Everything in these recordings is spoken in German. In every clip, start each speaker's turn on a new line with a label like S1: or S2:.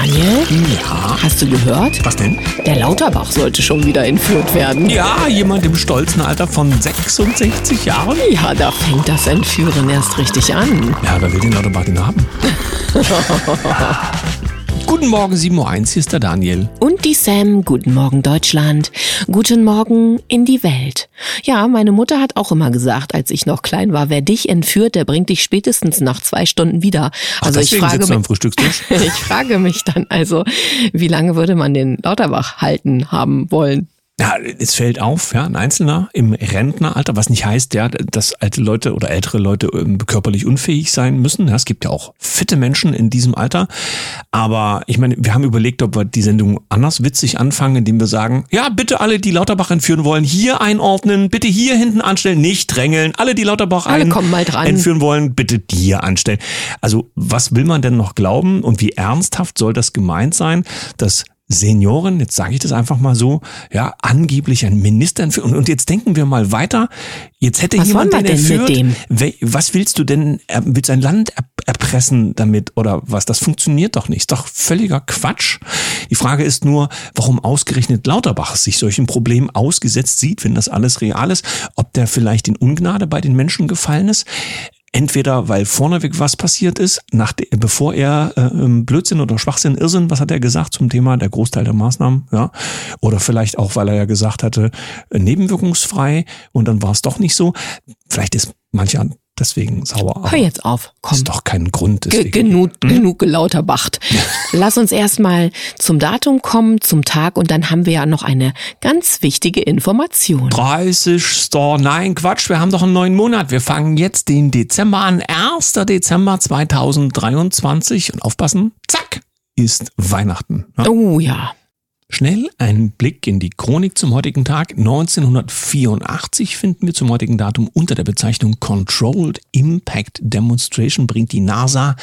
S1: Daniel,
S2: Ja.
S1: hast du gehört?
S2: Was denn?
S1: Der Lauterbach sollte schon wieder entführt werden.
S2: Ja, jemand im stolzen Alter von 66 Jahren.
S1: Ja, da fängt das Entführen erst richtig an.
S2: Ja, wer will den Lauterbach denn haben? Guten Morgen, 7.01 Uhr, hier ist der Daniel.
S1: Und die Sam, guten Morgen Deutschland, guten Morgen in die Welt. Ja, meine Mutter hat auch immer gesagt, als ich noch klein war, wer dich entführt, der bringt dich spätestens nach zwei Stunden wieder. Also ich frage mich, ich frage mich dann also, wie lange würde man den Lauterbach halten haben wollen?
S2: Ja, es fällt auf, ja, ein Einzelner im Rentneralter, was nicht heißt, ja, dass alte Leute oder ältere Leute ähm, körperlich unfähig sein müssen. Ja, es gibt ja auch fitte Menschen in diesem Alter. Aber ich meine, wir haben überlegt, ob wir die Sendung anders witzig anfangen, indem wir sagen, ja, bitte alle, die Lauterbach entführen wollen, hier einordnen, bitte hier hinten anstellen, nicht drängeln. Alle, die Lauterbach
S1: Alle
S2: entführen wollen, bitte die hier anstellen. Also, was will man denn noch glauben und wie ernsthaft soll das gemeint sein, dass Senioren, jetzt sage ich das einfach mal so, ja, angeblich ein Minister entführt. Und, jetzt denken wir mal weiter. Jetzt hätte
S1: Was
S2: jemand den entführt. Was willst du denn? Willst du ein Land er- erpressen damit oder was? Das funktioniert doch nicht. Ist doch völliger Quatsch. Die Frage ist nur, warum ausgerechnet Lauterbach sich solchen Problemen ausgesetzt sieht, wenn das alles real ist. Ob der vielleicht in Ungnade bei den Menschen gefallen ist. Entweder weil vorneweg was passiert ist, nach bevor er äh, Blödsinn oder Schwachsinn, Irrsinn, was hat er gesagt zum Thema der Großteil der Maßnahmen, ja, oder vielleicht auch, weil er ja gesagt hatte, äh, nebenwirkungsfrei und dann war es doch nicht so. Vielleicht ist mancher deswegen sauer.
S1: Hör jetzt auf, komm.
S2: Ist doch kein Grund.
S1: Ge
S2: Deswegen.
S1: genug, genug gelauterbacht. Lass uns erstmal zum Datum kommen, zum Tag und dann haben wir ja noch eine ganz wichtige Information.
S2: 30. Nein, Quatsch, wir haben doch einen neuen Monat. Wir fangen jetzt den Dezember an. 1. Dezember 2023 und aufpassen, zack, ist Weihnachten. Ja?
S1: Oh ja.
S2: Schnell ein Blick in die Chronik zum heutigen Tag. 1984 finden wir zum heutigen Datum unter der Bezeichnung Controlled Impact Demonstration bringt die NASA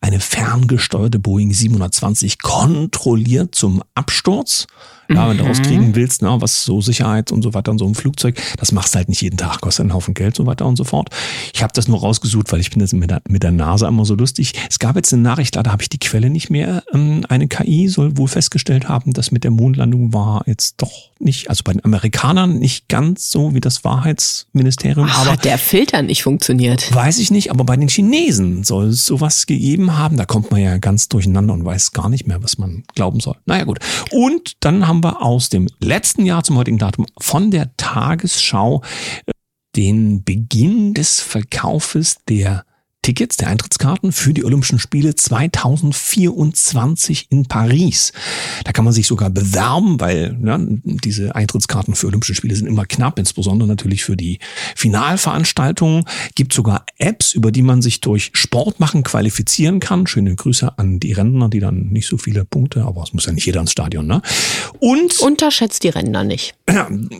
S2: eine ferngesteuerte Boeing 720 kontrolliert zum Absturz. Ja, wenn du rauskriegen willst, na, was so Sicherheit und so weiter und so im Flugzeug, das machst du halt nicht jeden Tag, kostet einen Haufen Geld, so weiter und so fort. Ich habe das nur rausgesucht, weil ich bin jetzt mit der, mit der NASA immer so lustig. Es gab jetzt eine Nachricht, leider habe ich die Quelle nicht mehr. Ähm, eine KI soll wohl festgestellt haben, dass mit der Mondlandung war jetzt doch nicht, also bei den Amerikanern nicht ganz so wie das Wahrheitsministerium,
S1: Ach,
S2: aber
S1: hat der Filter nicht funktioniert?
S2: Weiß ich nicht, aber bei den Chinesen soll es sowas gegeben haben. Da kommt man ja ganz durcheinander und weiß gar nicht mehr, was man glauben soll. Naja gut. Und dann haben wir aus dem letzten Jahr zum heutigen Datum von der Tagesschau äh, den Beginn des Verkaufes der Tickets, der Eintrittskarten für die Olympischen Spiele 2024 in Paris. Da kann man sich sogar bewerben, weil ja, diese Eintrittskarten für Olympische Spiele sind immer knapp, insbesondere natürlich für die Finalveranstaltungen. Gibt sogar Apps, über die man sich durch Sport machen qualifizieren kann. Schöne Grüße an die Rentner, die dann nicht so viele Punkte, aber es muss ja nicht jeder ins Stadion, ne? Und
S1: Unterschätzt die Ränder nicht.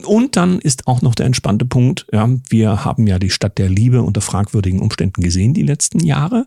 S2: und dann ist auch noch der entspannte Punkt. Ja, wir haben ja die Stadt der Liebe unter fragwürdigen Umständen gesehen die letzten Jahre.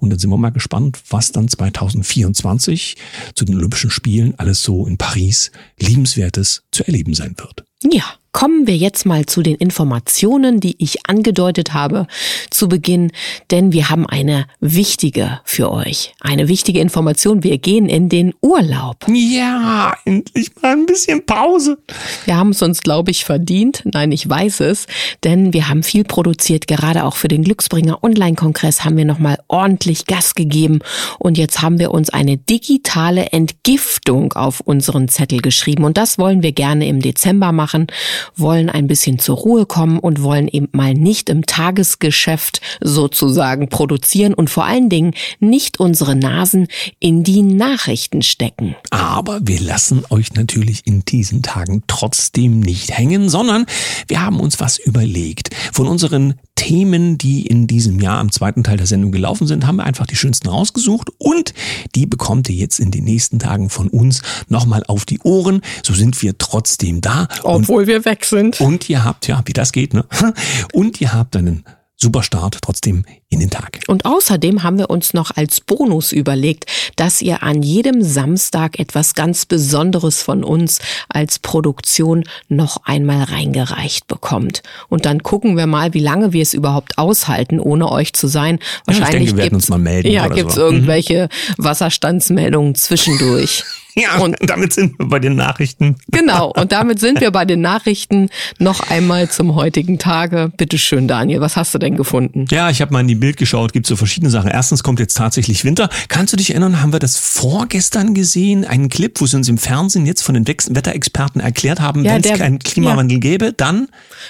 S2: Und dann sind wir mal gespannt, was dann 2024 zu den Olympischen Spielen alles so in Paris liebenswertes zu erleben sein wird.
S1: Ja, kommen wir jetzt mal zu den Informationen, die ich angedeutet habe zu Beginn, denn wir haben eine wichtige für euch. Eine wichtige Information. Wir gehen in den Urlaub.
S2: Ja, endlich mal ein bisschen Pause.
S1: Wir haben es uns, glaube ich, verdient. Nein, ich weiß es, denn wir haben viel produziert. Gerade auch für den Glücksbringer Online-Kongress haben wir nochmal ordentlich Gas gegeben. Und jetzt haben wir uns eine digitale Entgiftung auf unseren Zettel geschrieben. Und das wollen wir gerne im Dezember machen, wollen ein bisschen zur Ruhe kommen und wollen eben mal nicht im Tagesgeschäft sozusagen produzieren und vor allen Dingen nicht unsere Nasen in die Nachrichten stecken.
S2: Aber wir lassen euch natürlich in diesen Tagen trotzdem nicht hängen, sondern wir haben uns was überlegt. Von unseren Themen, die in diesem Jahr im zweiten Teil der Sendung gelaufen sind, haben wir einfach die schönsten rausgesucht und die bekommt ihr jetzt in den nächsten Tagen von uns nochmal auf die Ohren. So sind wir trotzdem da.
S1: Obwohl wir weg sind.
S2: und ihr habt, ja, wie das geht, ne? Und ihr habt einen super Start trotzdem in den Tag.
S1: Und außerdem haben wir uns noch als Bonus überlegt, dass ihr an jedem Samstag etwas ganz Besonderes von uns als Produktion noch einmal reingereicht bekommt. Und dann gucken wir mal, wie lange wir es überhaupt aushalten, ohne euch zu sein.
S2: Wahrscheinlich ja, ich denke, wir werden uns mal melden.
S1: Ja, gibt es so. irgendwelche mhm. Wasserstandsmeldungen zwischendurch.
S2: Ja, und damit sind wir bei den Nachrichten.
S1: Genau, und damit sind wir bei den Nachrichten noch einmal zum heutigen Tage. Bitte schön, Daniel, was hast du denn gefunden?
S2: Ja, ich habe mal in die Bild geschaut, gibt so verschiedene Sachen. Erstens kommt jetzt tatsächlich Winter. Kannst du dich erinnern, haben wir das vorgestern gesehen, einen Clip, wo sie uns im Fernsehen jetzt von den Wetterexperten erklärt haben, ja, wenn es keinen Klimawandel ja. gäbe, dann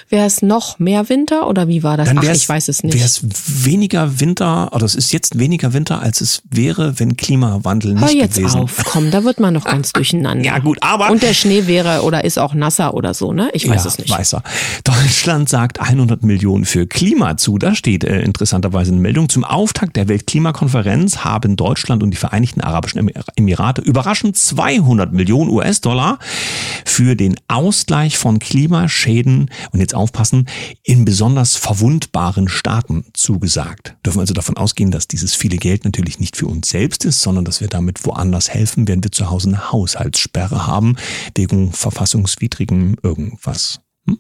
S1: wäre es noch mehr Winter oder wie war das?
S2: Dann Ach, ich weiß es nicht. Wäre es weniger Winter, oder es ist jetzt weniger Winter, als es wäre, wenn Klimawandel nicht Hör
S1: jetzt
S2: gewesen.
S1: Auf, komm, da wird man noch ganz durcheinander.
S2: Ja, gut, aber.
S1: Und der Schnee wäre oder ist auch nasser oder so, ne? Ich weiß
S2: ja,
S1: es nicht.
S2: Weiß er. Deutschland sagt 100 Millionen für Klima zu. Da steht äh, interessanterweise eine Meldung. Zum Auftakt der Weltklimakonferenz haben Deutschland und die Vereinigten Arabischen Emirate überraschend 200 Millionen US-Dollar für den Ausgleich von Klimaschäden und jetzt aufpassen, in besonders verwundbaren Staaten zugesagt. Dürfen also davon ausgehen, dass dieses viele Geld natürlich nicht für uns selbst ist, sondern dass wir damit woanders helfen, während wir zu Hause eine Haushaltssperre haben, wegen verfassungswidrigem irgendwas. Hm?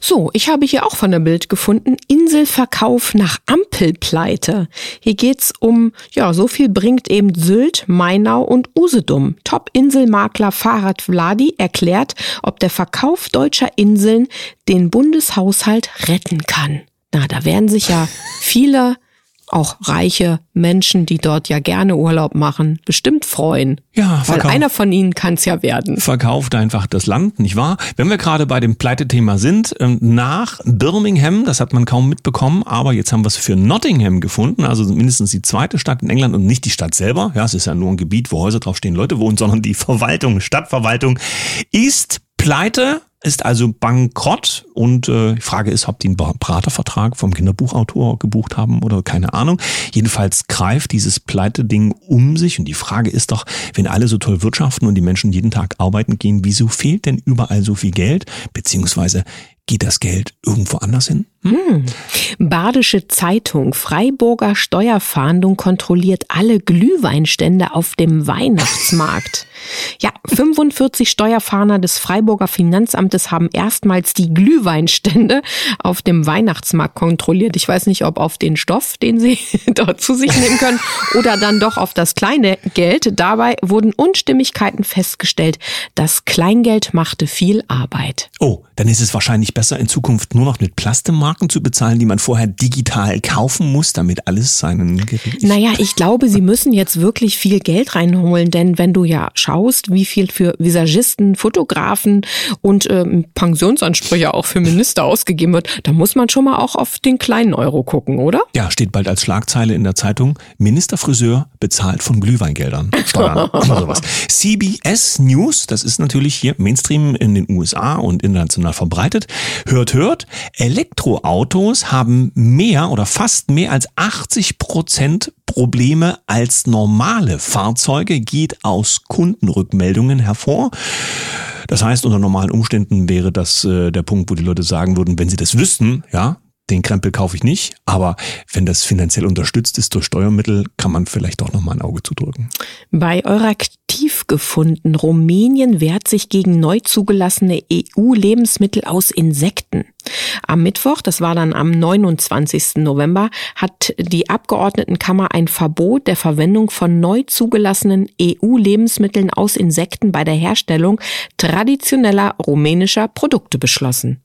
S1: So, ich habe hier auch von der Bild gefunden, Inselverkauf nach Ampelpleite. Hier geht's um, ja, so viel bringt eben Sylt, Mainau und Usedom. Top-Inselmakler Fahrrad Vladi erklärt, ob der Verkauf deutscher Inseln den Bundeshaushalt retten kann. Na, da werden sich ja viele auch reiche Menschen, die dort ja gerne Urlaub machen, bestimmt freuen. Ja, weil einer von ihnen kann es ja werden.
S2: Verkauft einfach das Land, nicht wahr? Wenn wir gerade bei dem Pleitethema sind, ähm, nach Birmingham, das hat man kaum mitbekommen, aber jetzt haben wir es für Nottingham gefunden, also mindestens die zweite Stadt in England und nicht die Stadt selber. Ja, es ist ja nur ein Gebiet, wo Häuser draufstehen, Leute wohnen, sondern die Verwaltung, Stadtverwaltung ist pleite ist also bankrott und äh, die Frage ist, ob die einen Beratervertrag vom Kinderbuchautor gebucht haben oder keine Ahnung. Jedenfalls greift dieses Pleite-Ding um sich und die Frage ist doch, wenn alle so toll wirtschaften und die Menschen jeden Tag arbeiten gehen, wieso fehlt denn überall so viel Geld? Beziehungsweise Geht das Geld irgendwo anders hin?
S1: Hm. Badische Zeitung. Freiburger Steuerfahndung kontrolliert alle Glühweinstände auf dem Weihnachtsmarkt. Ja, 45 Steuerfahnder des Freiburger Finanzamtes haben erstmals die Glühweinstände auf dem Weihnachtsmarkt kontrolliert. Ich weiß nicht, ob auf den Stoff, den sie dort zu sich nehmen können, oder dann doch auf das kleine Geld. Dabei wurden Unstimmigkeiten festgestellt. Das Kleingeld machte viel Arbeit.
S2: Oh, dann ist es wahrscheinlich besser in Zukunft nur noch mit Plastemarken zu bezahlen, die man vorher digital kaufen muss, damit alles seinen
S1: Gerät. Naja, ich glaube, sie müssen jetzt wirklich viel Geld reinholen, denn wenn du ja schaust, wie viel für Visagisten, Fotografen und ähm, Pensionsansprüche auch für Minister ausgegeben wird, da muss man schon mal auch auf den kleinen Euro gucken, oder?
S2: Ja, steht bald als Schlagzeile in der Zeitung, Ministerfriseur bezahlt von Glühweingeldern. Steuern oder sowas. CBS News, das ist natürlich hier Mainstream in den USA und international verbreitet. Hört, hört, Elektroautos haben mehr oder fast mehr als 80 Prozent Probleme als normale Fahrzeuge, geht aus Kundenrückmeldungen hervor. Das heißt, unter normalen Umständen wäre das äh, der Punkt, wo die Leute sagen würden, wenn sie das wüssten, ja, den Krempel kaufe ich nicht, aber wenn das finanziell unterstützt ist durch Steuermittel, kann man vielleicht auch noch mal ein Auge zudrücken.
S1: Bei Euraktiv gefunden, Rumänien wehrt sich gegen neu zugelassene EU-Lebensmittel aus Insekten. Am Mittwoch, das war dann am 29. November, hat die Abgeordnetenkammer ein Verbot der Verwendung von neu zugelassenen EU-Lebensmitteln aus Insekten bei der Herstellung traditioneller rumänischer Produkte beschlossen.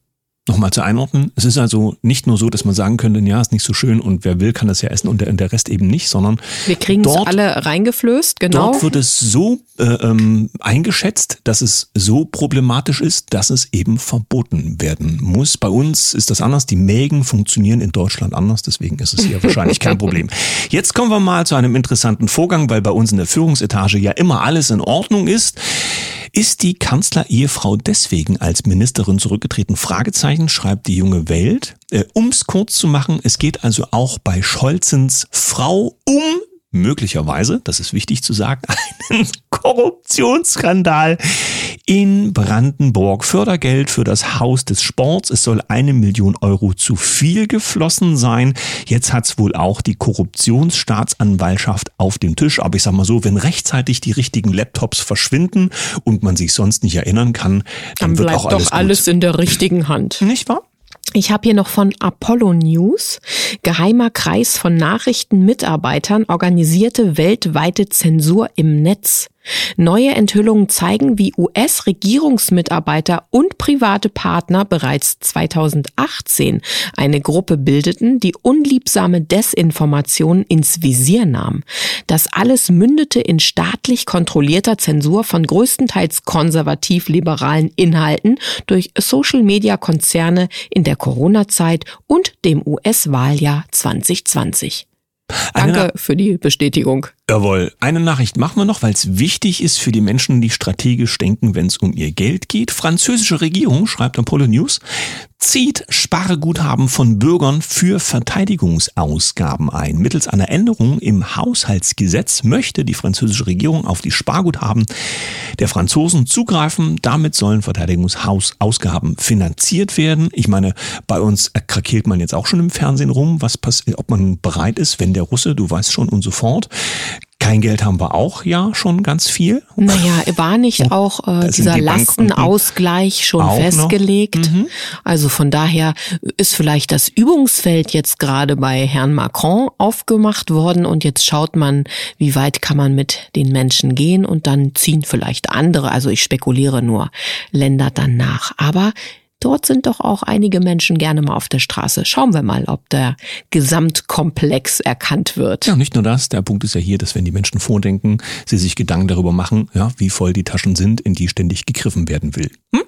S2: Nochmal zu einordnen, es ist also nicht nur so, dass man sagen könnte, ja, ist nicht so schön und wer will, kann das ja essen und der, der Rest eben nicht, sondern
S1: wir kriegen es alle reingeflößt, genau.
S2: Dort wird es so äh, ähm, eingeschätzt, dass es so problematisch ist, dass es eben verboten werden muss. Bei uns ist das anders, die Mägen funktionieren in Deutschland anders, deswegen ist es hier wahrscheinlich kein Problem. Jetzt kommen wir mal zu einem interessanten Vorgang, weil bei uns in der Führungsetage ja immer alles in Ordnung ist. Ist die Kanzler-Ehefrau deswegen als Ministerin zurückgetreten? Fragezeichen schreibt die junge Welt. Äh, um's kurz zu machen, es geht also auch bei Scholzens Frau um möglicherweise, das ist wichtig zu sagen, einen Korruptionsskandal in Brandenburg. Fördergeld für das Haus des Sports. Es soll eine Million Euro zu viel geflossen sein. Jetzt hat's wohl auch die Korruptionsstaatsanwaltschaft auf dem Tisch. Aber ich sag mal so, wenn rechtzeitig die richtigen Laptops verschwinden und man sich sonst nicht erinnern kann, dann, dann wird auch alles
S1: doch alles in der richtigen Hand.
S2: Nicht wahr?
S1: Ich habe hier noch von Apollo News. Geheimer Kreis von Nachrichtenmitarbeitern organisierte weltweite Zensur im Netz. Neue Enthüllungen zeigen, wie US-Regierungsmitarbeiter und private Partner bereits 2018 eine Gruppe bildeten, die unliebsame Desinformationen ins Visier nahm. Das alles mündete in staatlich kontrollierter Zensur von größtenteils konservativ-liberalen Inhalten durch Social-Media-Konzerne in der Corona-Zeit und dem US-Wahljahr 2020. Danke für die Bestätigung.
S2: Jawohl. Eine Nachricht machen wir noch, weil es wichtig ist für die Menschen, die strategisch denken, wenn es um ihr Geld geht. Französische Regierung, schreibt Apollo News, zieht Sparguthaben von Bürgern für Verteidigungsausgaben ein. Mittels einer Änderung im Haushaltsgesetz möchte die französische Regierung auf die Sparguthaben der Franzosen zugreifen. Damit sollen Verteidigungsausgaben finanziert werden. Ich meine, bei uns krakeelt man jetzt auch schon im Fernsehen rum, was ob man bereit ist, wenn der Russe, du weißt schon und so fort. Kein Geld haben wir auch ja schon ganz viel.
S1: Naja, war nicht auch äh, dieser die Lastenausgleich schon festgelegt? Mhm. Also von daher ist vielleicht das Übungsfeld jetzt gerade bei Herrn Macron aufgemacht worden und jetzt schaut man, wie weit kann man mit den Menschen gehen und dann ziehen vielleicht andere, also ich spekuliere nur, Länder dann nach. Aber Dort sind doch auch einige Menschen gerne mal auf der Straße. Schauen wir mal, ob der Gesamtkomplex erkannt wird.
S2: Ja, nicht nur das. Der Punkt ist ja hier, dass wenn die Menschen vordenken, sie sich Gedanken darüber machen, ja, wie voll die Taschen sind, in die ständig gegriffen werden will. Hm?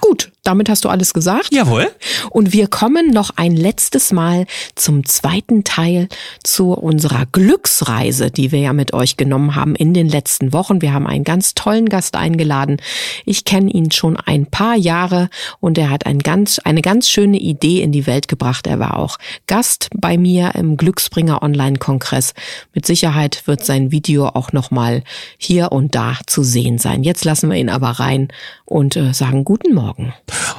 S1: Gut, damit hast du alles gesagt.
S2: Jawohl.
S1: Und wir kommen noch ein letztes Mal zum zweiten Teil zu unserer Glücksreise, die wir ja mit euch genommen haben in den letzten Wochen. Wir haben einen ganz tollen Gast eingeladen. Ich kenne ihn schon ein paar Jahre und er hat ein ganz, eine ganz schöne Idee in die Welt gebracht. Er war auch Gast bei mir im Glücksbringer Online-Kongress. Mit Sicherheit wird sein Video auch nochmal hier und da zu sehen sein. Jetzt lassen wir ihn aber rein und äh, sagen guten Morgen.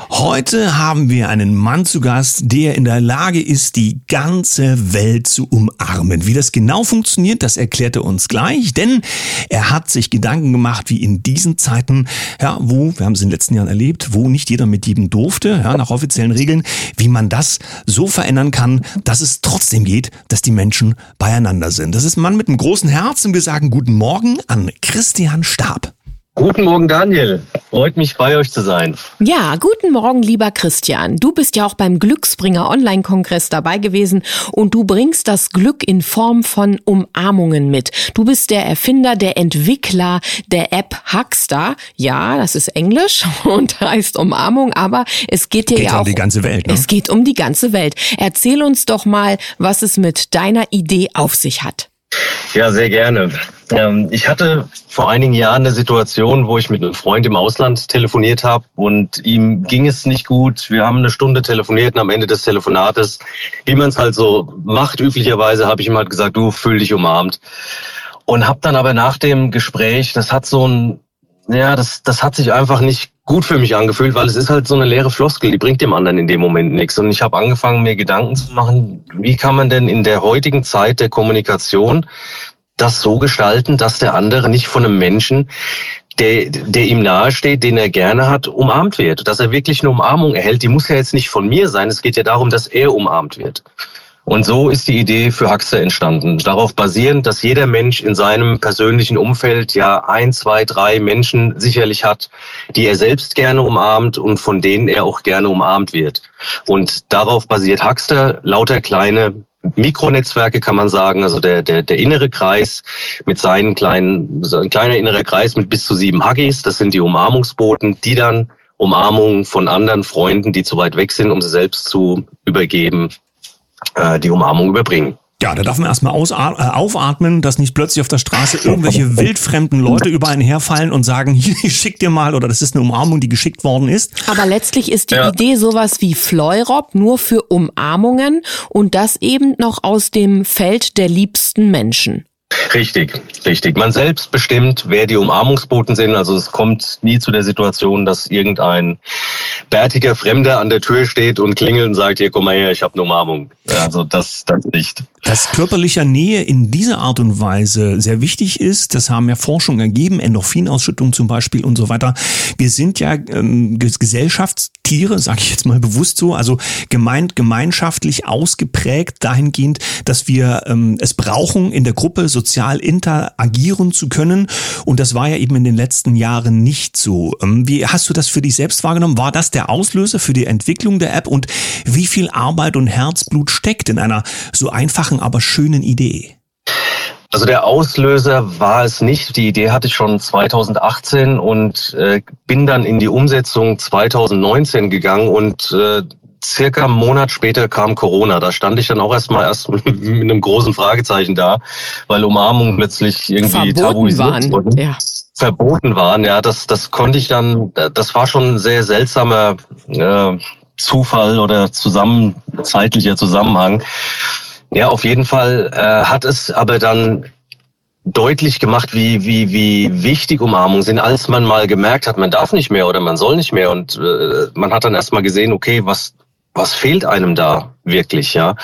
S2: Heute haben wir einen Mann zu Gast, der in der Lage ist, die ganze Welt zu umarmen. Wie das genau funktioniert, das erklärt er uns gleich, denn er hat sich Gedanken gemacht, wie in diesen Zeiten, ja, wo, wir haben es in den letzten Jahren erlebt, wo nicht jeder mit jedem durfte, ja, nach offiziellen Regeln, wie man das so verändern kann, dass es trotzdem geht, dass die Menschen beieinander sind. Das ist ein Mann mit einem großen Herz und wir sagen guten Morgen an Christian Stab.
S3: Guten Morgen, Daniel. Freut mich, bei euch zu sein.
S1: Ja, guten Morgen, lieber Christian. Du bist ja auch beim Glücksbringer Online-Kongress dabei gewesen und du bringst das Glück in Form von Umarmungen mit. Du bist der Erfinder, der Entwickler der App Hugstar. Ja, das ist Englisch und heißt Umarmung, aber es geht dir
S2: geht
S1: ja auch
S2: um die ganze Welt. Ne?
S1: Es geht um die ganze Welt. Erzähl uns doch mal, was es mit deiner Idee auf sich hat.
S3: Ja, sehr gerne. Ähm, ich hatte vor einigen Jahren eine Situation, wo ich mit einem Freund im Ausland telefoniert habe und ihm ging es nicht gut. Wir haben eine Stunde telefoniert und am Ende des Telefonates, wie man es halt so macht, üblicherweise habe ich ihm halt gesagt, du fühl dich umarmt. Und habe dann aber nach dem Gespräch, das hat so ein, ja, das, das hat sich einfach nicht gut für mich angefühlt, weil es ist halt so eine leere Floskel, die bringt dem anderen in dem Moment nichts. Und ich habe angefangen, mir Gedanken zu machen, wie kann man denn in der heutigen Zeit der Kommunikation das so gestalten, dass der andere nicht von einem Menschen, der, der ihm nahesteht, den er gerne hat, umarmt wird. Dass er wirklich eine Umarmung erhält. Die muss ja jetzt nicht von mir sein. Es geht ja darum, dass er umarmt wird. Und so ist die Idee für Huxter entstanden. Darauf basierend, dass jeder Mensch in seinem persönlichen Umfeld ja ein, zwei, drei Menschen sicherlich hat, die er selbst gerne umarmt und von denen er auch gerne umarmt wird. Und darauf basiert Huxter, lauter kleine Mikronetzwerke kann man sagen, also der, der, der innere Kreis mit seinen kleinen, so ein kleiner innerer Kreis mit bis zu sieben Huggies, das sind die Umarmungsboten, die dann Umarmungen von anderen Freunden, die zu weit weg sind, um sie selbst zu übergeben, äh, die Umarmung überbringen.
S2: Ja, da darf man erstmal äh, aufatmen, dass nicht plötzlich auf der Straße irgendwelche wildfremden Leute über einen herfallen und sagen, hier, ich schick dir mal, oder das ist eine Umarmung, die geschickt worden ist.
S1: Aber letztlich ist die ja. Idee sowas wie Fleurop nur für Umarmungen und das eben noch aus dem Feld der liebsten Menschen.
S3: Richtig, richtig. Man selbst bestimmt, wer die Umarmungsboten sind. Also es kommt nie zu der Situation, dass irgendein bärtiger Fremder an der Tür steht und klingelt und sagt, hier komm mal her, ich habe eine Umarmung. Also das, das nicht.
S2: Dass körperliche Nähe in dieser Art und Weise sehr wichtig ist, das haben ja Forschungen ergeben, Endorphinausschüttung zum Beispiel und so weiter. Wir sind ja ähm, Gesellschaftstiere, sage ich jetzt mal bewusst so, also gemeint, gemeinschaftlich ausgeprägt dahingehend, dass wir ähm, es brauchen, in der Gruppe sozial interagieren zu können. Und das war ja eben in den letzten Jahren nicht so. Ähm, wie hast du das für dich selbst wahrgenommen? War das der Auslöser für die Entwicklung der App? Und wie viel Arbeit und Herzblut steckt in einer so einfachen, aber schönen Idee?
S3: Also der Auslöser war es nicht. Die Idee hatte ich schon 2018 und äh, bin dann in die Umsetzung 2019 gegangen und äh, circa einen Monat später kam Corona. Da stand ich dann auch erstmal erst mit einem großen Fragezeichen da, weil Umarmungen plötzlich irgendwie
S1: Verboten
S3: tabuisiert
S1: waren.
S3: wurden.
S1: Ja.
S3: Verboten waren. Ja, das, das konnte ich dann, das war schon ein sehr seltsamer äh, Zufall oder zusammen, zeitlicher Zusammenhang. Ja, auf jeden Fall äh, hat es aber dann deutlich gemacht, wie, wie, wie wichtig Umarmungen sind, als man mal gemerkt hat, man darf nicht mehr oder man soll nicht mehr. Und äh, man hat dann erst mal gesehen, okay, was, was fehlt einem da wirklich, ja.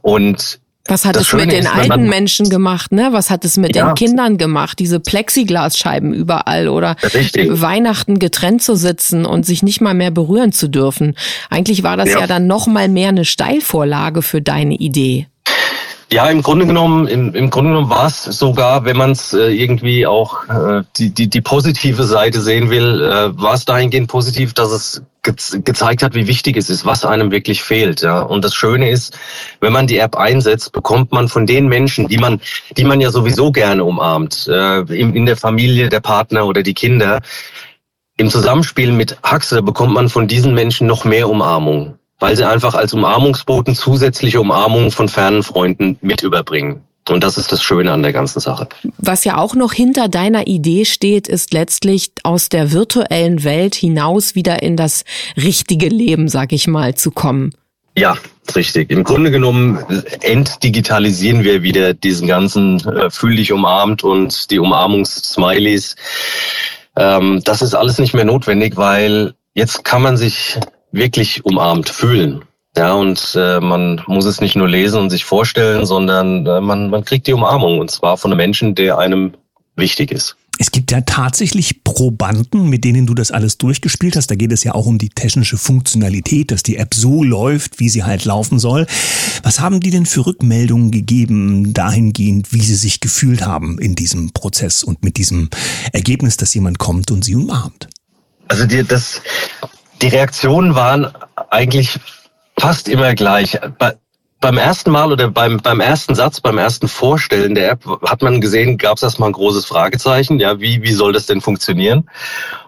S3: Und
S1: Was hat
S3: Das
S1: es mit
S3: Schöne
S1: den
S3: ist,
S1: alten Menschen gemacht, ne? Was hat es mit
S3: Ja.
S1: den Kindern gemacht? Diese Plexiglasscheiben überall oder
S3: Richtig.
S1: Weihnachten getrennt zu sitzen und sich nicht mal mehr berühren zu dürfen. Eigentlich war das ja,
S3: Ja.
S1: dann noch mal mehr eine Steilvorlage für deine Idee.
S3: Ja, im Grunde genommen, im, im Grunde genommen war es sogar, wenn man es äh, irgendwie auch äh, die, die, die positive Seite sehen will, äh, war es dahingehend positiv, dass es ge gezeigt hat, wie wichtig es ist, was einem wirklich fehlt. Ja. Und das Schöne ist, wenn man die App einsetzt, bekommt man von den Menschen, die man, die man ja sowieso gerne umarmt, äh, in, in der Familie, der Partner oder die Kinder, im Zusammenspiel mit Haxe bekommt man von diesen Menschen noch mehr Umarmung, weil sie einfach als Umarmungsboten zusätzliche Umarmungen von fernen Freunden mit überbringen. Und das ist das Schöne an der ganzen Sache.
S1: Was ja auch noch hinter deiner Idee steht, ist letztlich aus der virtuellen Welt hinaus wieder in das richtige Leben, sag ich mal, zu kommen.
S3: Ja, richtig. Im Grunde genommen entdigitalisieren wir wieder diesen ganzen äh, fühl dich umarmt und die Umarmungs-Smileys. Ähm, das ist alles nicht mehr notwendig, weil jetzt kann man sich wirklich umarmt fühlen. Ja, und äh, man muss es nicht nur lesen und sich vorstellen, sondern äh, man, man kriegt die Umarmung und zwar von einem Menschen, der einem wichtig ist.
S2: Es gibt ja tatsächlich Probanden, mit denen du das alles durchgespielt hast. Da geht es ja auch um die technische Funktionalität, dass die App so läuft, wie sie halt laufen soll. Was haben die denn für Rückmeldungen gegeben dahingehend, wie sie sich gefühlt haben in diesem Prozess und mit diesem Ergebnis, dass jemand kommt und sie umarmt?
S3: Also die, das, die Reaktionen waren eigentlich fast immer gleich. Bei, beim ersten Mal oder beim, beim ersten Satz, beim ersten Vorstellen der App hat man gesehen, gab es erstmal ein großes Fragezeichen. Ja, wie, wie soll das denn funktionieren?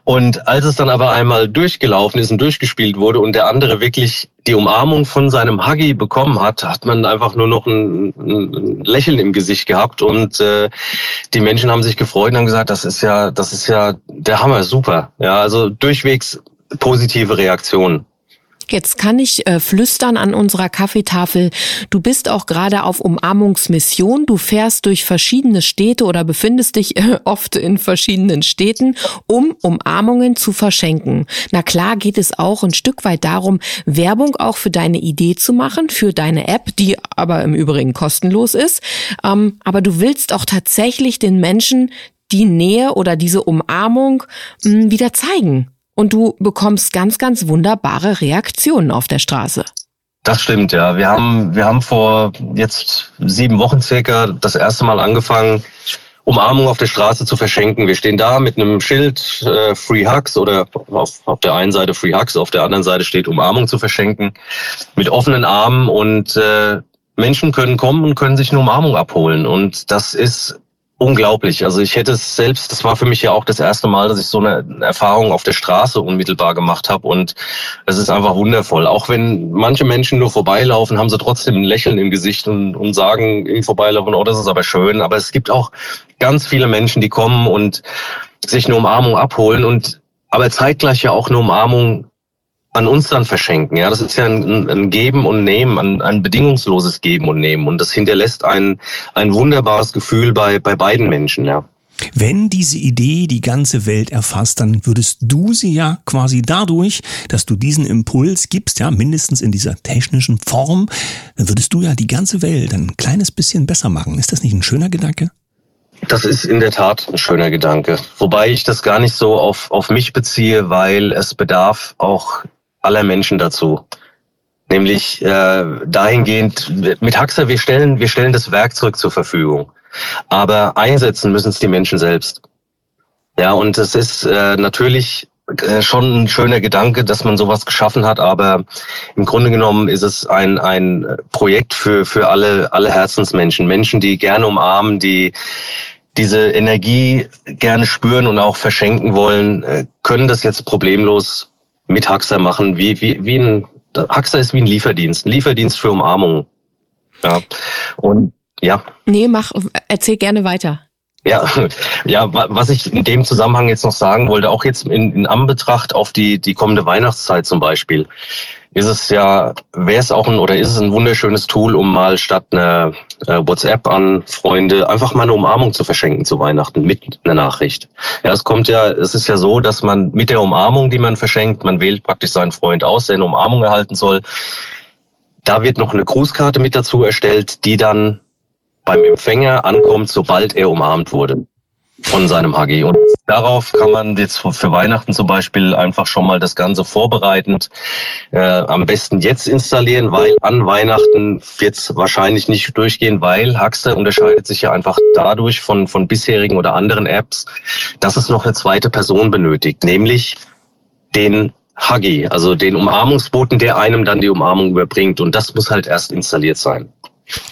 S3: Und als es dann aber einmal durchgelaufen ist und durchgespielt wurde und der andere wirklich die Umarmung von seinem Huggy bekommen hat, hat man einfach nur noch ein, ein Lächeln im Gesicht gehabt und äh, die Menschen haben sich gefreut und haben gesagt, das ist ja, das ist ja der Hammer, super. Ja, also durchwegs positive Reaktionen.
S1: Jetzt kann ich äh, flüstern an unserer Kaffeetafel. Du bist auch gerade auf Umarmungsmission. Du fährst durch verschiedene Städte oder befindest dich äh, oft in verschiedenen Städten, um Umarmungen zu verschenken. Na klar geht es auch ein Stück weit darum, Werbung auch für deine Idee zu machen, für deine App, die aber im Übrigen kostenlos ist. Ähm, aber du willst auch tatsächlich den Menschen die Nähe oder diese Umarmung mh, wieder zeigen. Und du bekommst ganz, ganz wunderbare Reaktionen auf der Straße.
S3: Das stimmt, ja. Wir haben, wir haben vor jetzt sieben Wochen circa das erste Mal angefangen, Umarmung auf der Straße zu verschenken. Wir stehen da mit einem Schild äh, Free Hugs oder auf, auf der einen Seite Free Hugs, auf der anderen Seite steht Umarmung zu verschenken mit offenen Armen und äh, Menschen können kommen und können sich eine Umarmung abholen. Und das ist unglaublich. Also ich hätte es selbst, das war für mich ja auch das erste Mal, dass ich so eine Erfahrung auf der Straße unmittelbar gemacht habe und es ist einfach wundervoll. Auch wenn manche Menschen nur vorbeilaufen, haben sie trotzdem ein Lächeln im Gesicht und, und sagen im Vorbeilaufen, oh, das ist aber schön. Aber es gibt auch ganz viele Menschen, die kommen und sich eine Umarmung abholen und aber zeitgleich ja auch eine Umarmung an uns dann verschenken. Ja, das ist ja ein, ein Geben und Nehmen, ein, ein bedingungsloses Geben und Nehmen. Und das hinterlässt ein, ein wunderbares Gefühl bei, bei beiden Menschen, ja.
S2: Wenn diese Idee die ganze Welt erfasst, dann würdest du sie ja quasi dadurch, dass du diesen Impuls gibst, ja, mindestens in dieser technischen Form, dann würdest du ja die ganze Welt ein kleines bisschen besser machen. Ist das nicht ein schöner Gedanke?
S3: Das ist in der Tat ein schöner Gedanke. Wobei ich das gar nicht so auf, auf mich beziehe, weil es bedarf auch aller Menschen dazu. Nämlich äh, dahingehend, mit Haxer, wir stellen, wir stellen das Werkzeug zur Verfügung. Aber einsetzen müssen es die Menschen selbst. Ja, und es ist äh, natürlich äh, schon ein schöner Gedanke, dass man sowas geschaffen hat, aber im Grunde genommen ist es ein, ein Projekt für, für alle, alle Herzensmenschen. Menschen, die gerne umarmen, die diese Energie gerne spüren und auch verschenken wollen, äh, können das jetzt problemlos mit Haxer machen, wie, wie, wie ein, Haxer ist wie ein Lieferdienst, ein Lieferdienst für Umarmung. Ja. Und ja.
S1: Nee, mach, erzähl gerne weiter.
S3: Ja, ja, was ich in dem Zusammenhang jetzt noch sagen wollte, auch jetzt in, in Anbetracht auf die, die kommende Weihnachtszeit zum Beispiel ist es ja, wäre es auch ein oder ist es ein wunderschönes Tool, um mal statt einer äh, WhatsApp an Freunde einfach mal eine Umarmung zu verschenken zu Weihnachten mit einer Nachricht. Ja, es kommt ja, es ist ja so, dass man mit der Umarmung, die man verschenkt, man wählt praktisch seinen Freund aus, der eine Umarmung erhalten soll. Da wird noch eine Grußkarte mit dazu erstellt, die dann beim Empfänger ankommt, sobald er umarmt wurde von seinem HG. Und darauf kann man jetzt für Weihnachten zum Beispiel einfach schon mal das Ganze vorbereitend äh, am besten jetzt installieren, weil an Weihnachten wird es wahrscheinlich nicht durchgehen, weil Haxter unterscheidet sich ja einfach dadurch von, von bisherigen oder anderen Apps, dass es noch eine zweite Person benötigt, nämlich den Huggy, also den Umarmungsboten, der einem dann die Umarmung überbringt. Und das muss halt erst installiert sein.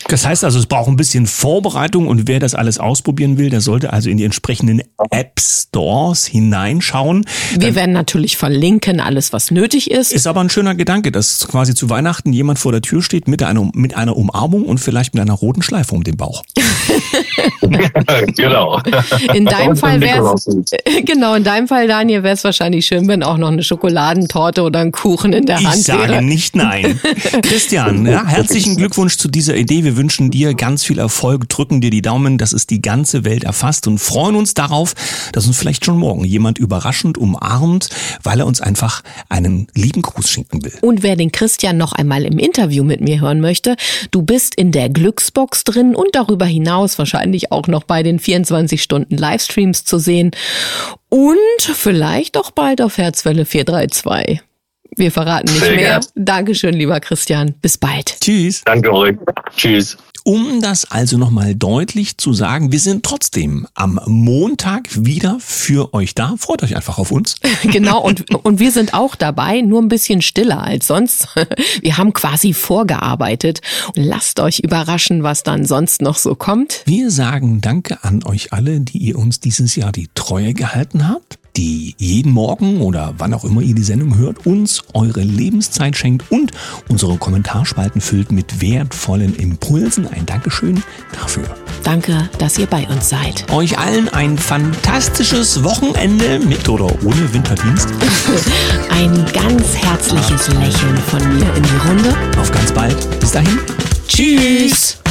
S2: Das heißt also, es braucht ein bisschen Vorbereitung und wer das alles ausprobieren will, der sollte also in die entsprechenden App Stores hineinschauen.
S1: Wir Dann werden natürlich verlinken, alles was nötig ist.
S2: Ist aber ein schöner Gedanke, dass quasi zu Weihnachten jemand vor der Tür steht mit einer, mit einer Umarmung und vielleicht mit einer roten Schleife um den Bauch.
S3: genau.
S1: In deinem Fall wäre genau, in deinem Fall, Daniel, wäre es wahrscheinlich schön, wenn auch noch eine Schokoladentorte oder ein Kuchen in der
S2: ich
S1: Hand
S2: wäre. Ich sage nicht nein. Christian, ja, herzlichen Glückwunsch zu dieser Idee. Wir wünschen dir ganz viel Erfolg, drücken dir die Daumen, dass es die ganze Welt erfasst und freuen uns darauf, dass uns vielleicht schon morgen jemand überraschend umarmt, weil er uns einfach einen lieben Gruß schenken will.
S1: Und wer den Christian noch einmal im Interview mit mir hören möchte, du bist in der Glücksbox drin und darüber hinaus wahrscheinlich auch noch bei den 24 Stunden Livestreams zu sehen und vielleicht auch bald auf Herzwelle 432. Wir verraten nicht Sehr mehr. Gern. Dankeschön, lieber Christian. Bis bald.
S2: Tschüss.
S3: Danke euch. Tschüss.
S2: Um das also nochmal deutlich zu sagen, wir sind trotzdem am Montag wieder für euch da. Freut euch einfach auf uns.
S1: Genau, und, und wir sind auch dabei, nur ein bisschen stiller als sonst. Wir haben quasi vorgearbeitet. lasst euch überraschen, was dann sonst noch so kommt.
S2: Wir sagen Danke an euch alle, die ihr uns dieses Jahr die Treue gehalten habt die jeden Morgen oder wann auch immer ihr die Sendung hört, uns eure Lebenszeit schenkt und unsere Kommentarspalten füllt mit wertvollen Impulsen. Ein Dankeschön dafür.
S1: Danke, dass ihr bei uns seid.
S2: Euch allen ein fantastisches Wochenende mit oder ohne Winterdienst.
S1: ein ganz herzliches Lächeln von mir in die Runde.
S2: Auf ganz bald. Bis dahin. Tschüss.